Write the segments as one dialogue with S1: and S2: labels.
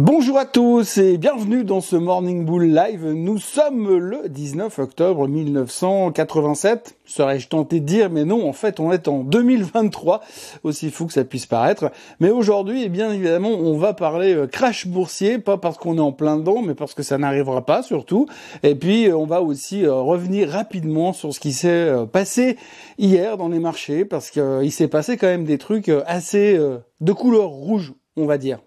S1: Bonjour à tous et bienvenue dans ce Morning Bull Live. Nous sommes le 19 octobre 1987. Serais-je tenté de dire, mais non, en fait, on est en 2023, aussi fou que ça puisse paraître. Mais aujourd'hui, eh bien évidemment, on va parler euh, crash boursier, pas parce qu'on est en plein dedans, mais parce que ça n'arrivera pas surtout. Et puis, euh, on va aussi euh, revenir rapidement sur ce qui s'est passé hier dans les marchés, parce qu'il s'est passé quand même des trucs assez de couleur rouge, on va dire.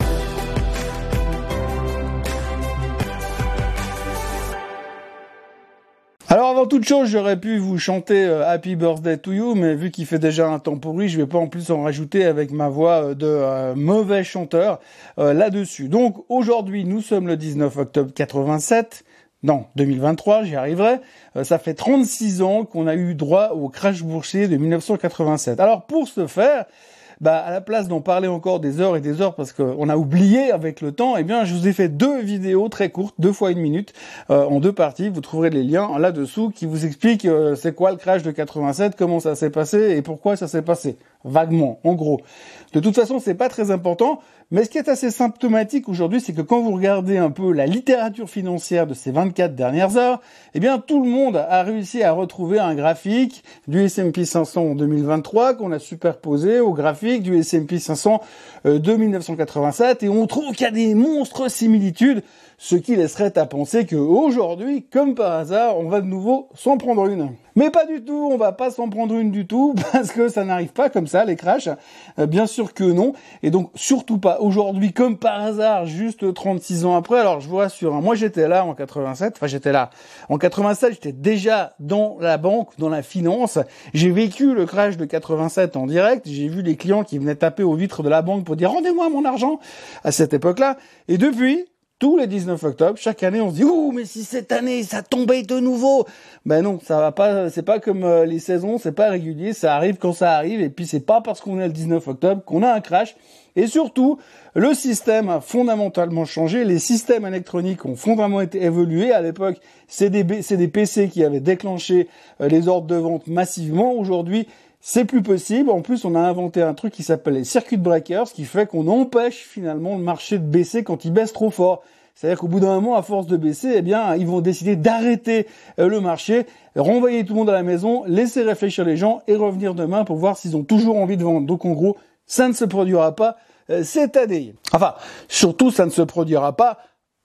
S1: Avant toute chose, j'aurais pu vous chanter euh, Happy Birthday to You, mais vu qu'il fait déjà un temps pourri, je vais pas en plus en rajouter avec ma voix euh, de euh, mauvais chanteur là-dessus. Donc aujourd'hui, nous sommes le 19 octobre 87. Non, 2023, j'y arriverai. ça fait 36 ans qu'on a eu droit au crash boursier de 1987. Alors pour ce faire, bah, à la place d'en parler encore des heures et des heures parce qu'on a oublié avec le temps, eh bien, je vous ai fait deux vidéos très courtes, deux fois une minute, euh, en deux parties. Vous trouverez les liens là-dessous qui vous expliquent euh, c'est quoi le crash de 87, comment ça s'est passé et pourquoi ça s'est passé. Vaguement, en gros. De toute façon, c'est pas très important. Mais ce qui est assez symptomatique aujourd'hui, c'est que quand vous regardez un peu la littérature financière de ces 24 dernières heures, eh bien, tout le monde a réussi à retrouver un graphique du S&P 500 en 2023 qu'on a superposé au graphique du S&P 500 euh, de 1987 et on trouve qu'il y a des monstres similitudes ce qui laisserait à penser que aujourd'hui, comme par hasard, on va de nouveau s'en prendre une. Mais pas du tout, on va pas s'en prendre une du tout, parce que ça n'arrive pas comme ça, les crashs. Euh, bien sûr que non. Et donc, surtout pas aujourd'hui, comme par hasard, juste 36 ans après. Alors, je vous rassure, hein, moi j'étais là en 87, enfin j'étais là. En 87, j'étais déjà dans la banque, dans la finance. J'ai vécu le crash de 87 en direct. J'ai vu les clients qui venaient taper aux vitres de la banque pour dire rendez-moi mon argent à cette époque-là. Et depuis, tous les 19 octobre, chaque année, on se dit ouh mais si cette année ça tombait de nouveau, ben non, ça va pas, c'est pas comme euh, les saisons, c'est pas régulier, ça arrive quand ça arrive et puis c'est pas parce qu'on est le 19 octobre qu'on a un crash et surtout le système a fondamentalement changé, les systèmes électroniques ont fondamentalement été évolués. À l'époque, c'est des, des PC qui avaient déclenché euh, les ordres de vente massivement. Aujourd'hui, c'est plus possible. En plus, on a inventé un truc qui s'appelle les circuit breakers, qui fait qu'on empêche finalement le marché de baisser quand il baisse trop fort. C'est-à-dire qu'au bout d'un moment, à force de baisser, eh bien, ils vont décider d'arrêter euh, le marché, renvoyer tout le monde à la maison, laisser réfléchir les gens et revenir demain pour voir s'ils ont toujours envie de vendre. Donc, en gros, ça ne se produira pas euh, cette année. Enfin, surtout, ça ne se produira pas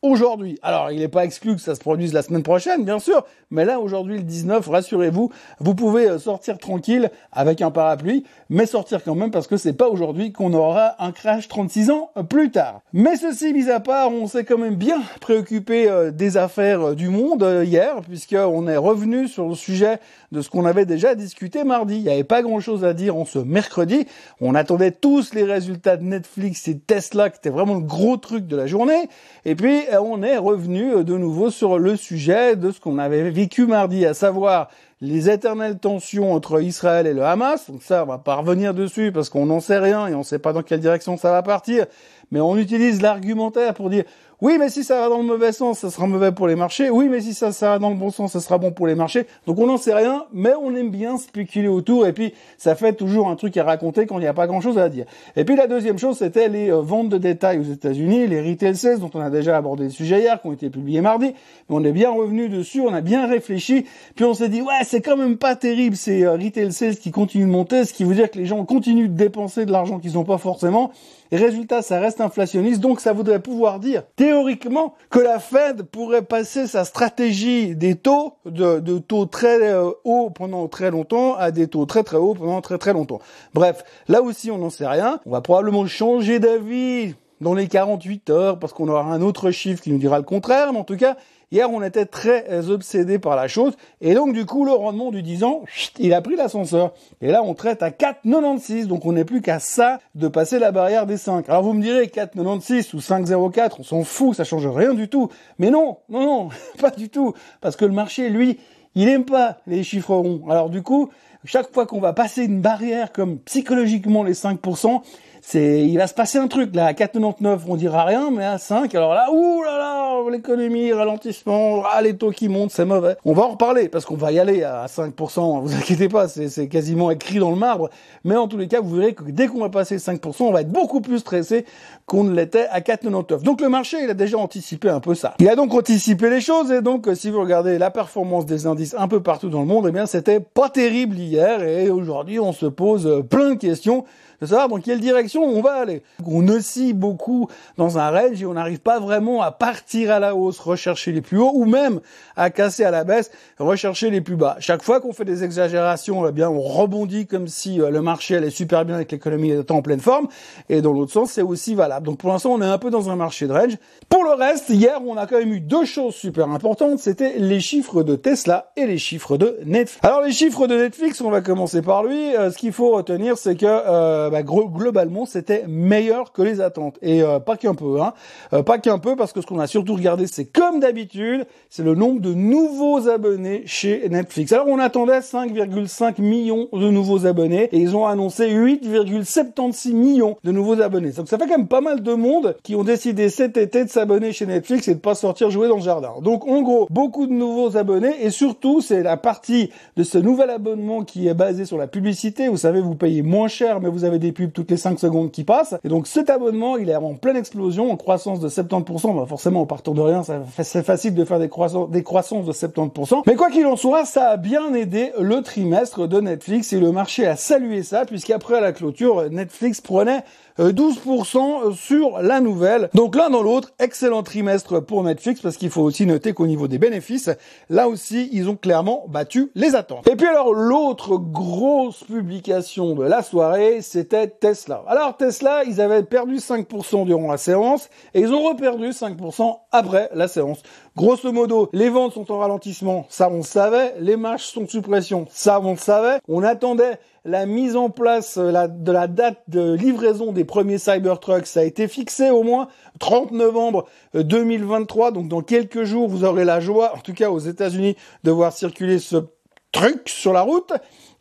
S1: aujourd'hui. Alors, il n'est pas exclu que ça se produise la semaine prochaine, bien sûr, mais là, aujourd'hui, le 19, rassurez-vous, vous pouvez euh, sortir tranquille avec un parapluie, mais sortir quand même parce que c'est pas aujourd'hui qu'on aura un crash 36 ans plus tard. Mais ceci mis à part, on s'est quand même bien préoccupé euh, des affaires euh, du monde hier, puisqu'on est revenu sur le sujet de ce qu'on avait déjà discuté mardi. Il n'y avait pas grand-chose à dire en ce mercredi. On attendait tous les résultats de Netflix et Tesla, qui était vraiment le gros truc de la journée. Et puis, on est revenu de nouveau sur le sujet de ce qu'on avait vécu mardi, à savoir les éternelles tensions entre Israël et le Hamas. Donc ça, on va pas revenir dessus parce qu'on n'en sait rien et on ne sait pas dans quelle direction ça va partir. Mais on utilise l'argumentaire pour dire oui, mais si ça va dans le mauvais sens, ça sera mauvais pour les marchés. Oui, mais si ça, ça va dans le bon sens, ça sera bon pour les marchés. Donc on n'en sait rien, mais on aime bien spéculer autour. Et puis ça fait toujours un truc à raconter quand il n'y a pas grand-chose à dire. Et puis la deuxième chose, c'était les euh, ventes de détail aux États-Unis, les retail sales dont on a déjà abordé le sujet hier, qui ont été publiés mardi. Mais on est bien revenu dessus, on a bien réfléchi. Puis on s'est dit ouais, c'est quand même pas terrible ces euh, retail sales qui continuent de monter, ce qui veut dire que les gens continuent de dépenser de l'argent qu'ils n'ont pas forcément. Et résultat, ça reste inflationniste, donc ça voudrait pouvoir dire théoriquement que la Fed pourrait passer sa stratégie des taux de, taux très euh, hauts pendant très longtemps à des taux très très hauts pendant très très longtemps. Bref, là aussi on n'en sait rien. On va probablement changer d'avis dans les 48 heures parce qu'on aura un autre chiffre qui nous dira le contraire, mais en tout cas, Hier, on était très obsédé par la chose. Et donc, du coup, le rendement du 10 ans, il a pris l'ascenseur. Et là, on traite à 4,96. Donc, on n'est plus qu'à ça de passer la barrière des 5. Alors, vous me direz 4,96 ou 5,04, on s'en fout, ça change rien du tout. Mais non, non, non, pas du tout. Parce que le marché, lui, il aime pas les chiffres ronds. Alors, du coup, chaque fois qu'on va passer une barrière comme psychologiquement les 5%, c'est, il va se passer un truc là. À 4,99, on dira rien, mais à 5, alors là, ouh là là, l'économie, ralentissement, ah, les taux qui montent, c'est mauvais. On va en reparler parce qu'on va y aller à 5%, vous inquiétez pas, c'est quasiment écrit dans le marbre. Mais en tous les cas, vous verrez que dès qu'on va passer 5%, on va être beaucoup plus stressé qu'on ne l'était à 4,99. Donc le marché, il a déjà anticipé un peu ça. Il a donc anticipé les choses et donc si vous regardez la performance des indices un peu partout dans le monde, eh bien c'était pas terrible hier et aujourd'hui on se pose plein de questions de savoir dans quelle on va aller. On oscille beaucoup dans un range et on n'arrive pas vraiment à partir à la hausse, rechercher les plus hauts ou même à casser à la baisse, rechercher les plus bas. Chaque fois qu'on fait des exagérations, eh bien on rebondit comme si euh, le marché allait super bien avec l'économie étant en pleine forme et dans l'autre sens c'est aussi valable. Donc pour l'instant on est un peu dans un marché de range. Pour le reste, hier on a quand même eu deux choses super importantes, c'était les chiffres de Tesla et les chiffres de Netflix. Alors les chiffres de Netflix, on va commencer par lui. Euh, ce qu'il faut retenir, c'est que euh, bah, globalement, c'était meilleur que les attentes. Et euh, pas qu'un peu, hein. Euh, pas qu'un peu, parce que ce qu'on a surtout regardé, c'est comme d'habitude, c'est le nombre de nouveaux abonnés chez Netflix. Alors, on attendait 5,5 millions de nouveaux abonnés, et ils ont annoncé 8,76 millions de nouveaux abonnés. Donc, ça fait quand même pas mal de monde qui ont décidé cet été de s'abonner chez Netflix et de pas sortir jouer dans le jardin. Donc, en gros, beaucoup de nouveaux abonnés, et surtout, c'est la partie de ce nouvel abonnement qui est basé sur la publicité. Vous savez, vous payez moins cher, mais vous avez des pubs toutes les 5 secondes qui passent. Et donc cet abonnement, il est en pleine explosion, en croissance de 70%. Bah forcément, en partant de rien, c'est facile de faire des, croissances, des croissances de 70%. Mais quoi qu'il en soit, ça a bien aidé le trimestre de Netflix et le marché a salué ça, puisqu'après la clôture, Netflix prenait 12% euh, sur la nouvelle. Donc l'un dans l'autre, excellent trimestre pour Netflix parce qu'il faut aussi noter qu'au niveau des bénéfices, là aussi, ils ont clairement battu les attentes. Et puis alors l'autre grosse publication de la soirée, c'était Tesla. Alors Tesla, ils avaient perdu 5% durant la séance et ils ont reperdu 5% après la séance. Grosso modo, les ventes sont en ralentissement, ça on le savait, les marges sont sous pression, ça on le savait. On attendait la mise en place euh, de la date de livraison des premiers Cybertrucks, ça a été fixé au moins 30 novembre 2023. Euh, Donc dans quelques jours, vous aurez la joie, en tout cas aux États-Unis, de voir circuler ce truc sur la route.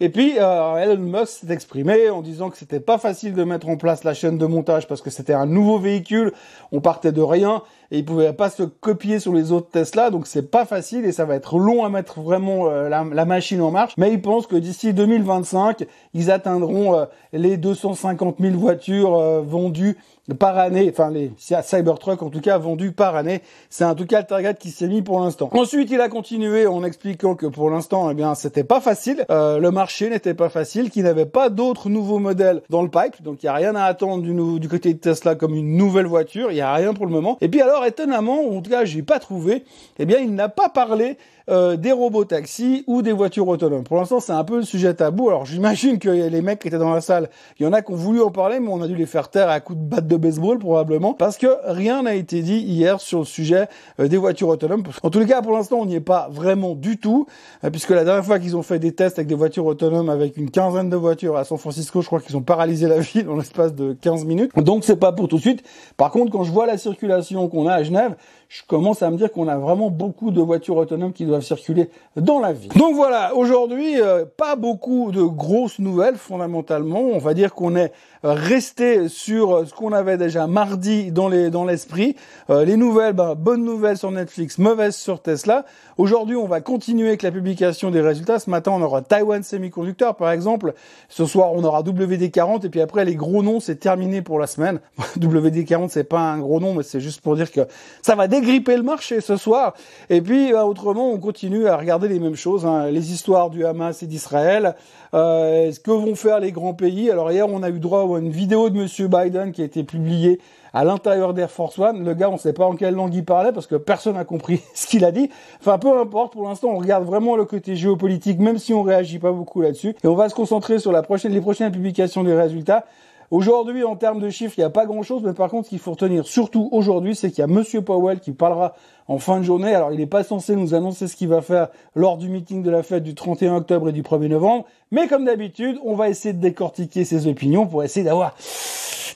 S1: Et puis euh, Elon Musk s'est exprimé en disant que c'était pas facile de mettre en place la chaîne de montage parce que c'était un nouveau véhicule, on partait de rien et il pouvait pas se copier sur les autres Tesla, donc c'est pas facile et ça va être long à mettre vraiment euh, la, machine en marche. Mais il pense que d'ici 2025, ils atteindront euh, les 250 000 voitures euh, vendues par année, enfin les Cybertruck en tout cas vendus par année. C'est en tout cas le target qui s'est mis pour l'instant. Ensuite, il a continué en expliquant que pour l'instant, eh bien, c'était pas facile. le marché n'était pas facile, qu'il n'avait pas d'autres nouveaux modèles dans le pipe, donc il y a rien à attendre du, du côté de Tesla comme une nouvelle voiture. Il y a rien pour le moment. Et puis alors étonnamment, en tout cas, j'ai pas trouvé, eh bien, il n'a pas parlé euh, des robots taxis ou des voitures autonomes. Pour l'instant, c'est un peu le sujet tabou. Alors, j'imagine que les mecs qui étaient dans la salle, il y en a qui ont voulu en parler, mais on a dû les faire taire à coups de batte de baseball probablement, parce que rien n'a été dit hier sur le sujet euh, des voitures autonomes. En tous les cas, pour l'instant, on n'y est pas vraiment du tout, euh, puisque la dernière fois qu'ils ont fait des tests avec des voitures autonomes, avec une quinzaine de voitures à San Francisco, je crois qu'ils ont paralysé la ville en l'espace de 15 minutes. Donc, c'est pas pour tout de suite. Par contre, quand je vois la circulation qu'on a à Genève, je commence à me dire qu'on a vraiment beaucoup de voitures autonomes qui doivent circuler dans la ville. Donc voilà, aujourd'hui, euh, pas beaucoup de grosses nouvelles fondamentalement. On va dire qu'on est resté sur ce qu'on avait déjà mardi dans les dans l'esprit. Euh, les nouvelles, ben, bonnes nouvelles sur Netflix, mauvaises sur Tesla. Aujourd'hui, on va continuer avec la publication des résultats. Ce matin, on aura Taiwan Semiconductor, par exemple. Ce soir, on aura WD40 et puis après, les gros noms, c'est terminé pour la semaine. WD40, c'est pas un gros nom, mais c'est juste pour dire que ça va dégripper le marché ce soir. Et puis, ben, autrement, on continue à regarder les mêmes choses, hein. les histoires du Hamas et d'Israël. Euh, ce que vont faire les grands pays. Alors hier, on a eu droit à une vidéo de Monsieur Biden qui a été publiée à l'intérieur d'Air Force One. Le gars, on ne sait pas en quelle langue il parlait parce que personne n'a compris ce qu'il a dit. Enfin, peu importe. Pour l'instant, on regarde vraiment le côté géopolitique, même si on réagit pas beaucoup là-dessus. Et on va se concentrer sur la prochaine, les prochaines publications des résultats. Aujourd'hui, en termes de chiffres, il n'y a pas grand-chose, mais par contre, ce qu'il faut retenir, surtout aujourd'hui, c'est qu'il y a Monsieur Powell qui parlera en fin de journée. Alors, il n'est pas censé nous annoncer ce qu'il va faire lors du meeting de la fête du 31 octobre et du 1er novembre, mais comme d'habitude, on va essayer de décortiquer ses opinions pour essayer d'avoir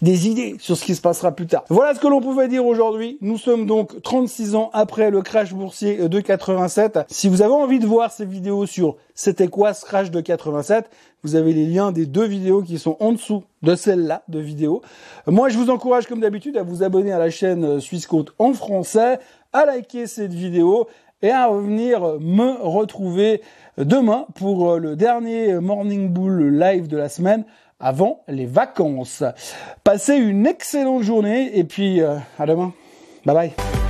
S1: des idées sur ce qui se passera plus tard. Voilà ce que l'on pouvait dire aujourd'hui. Nous sommes donc 36 ans après le crash boursier de 87. Si vous avez envie de voir ces vidéos sur c'était quoi ce crash de 87, vous avez les liens des deux vidéos qui sont en dessous de celle-là de vidéo. Moi, je vous encourage comme d'habitude à vous abonner à la chaîne Suisse en français, à liker cette vidéo et à revenir me retrouver demain pour le dernier Morning Bull live de la semaine avant les vacances. Passez une excellente journée et puis à demain. Bye bye.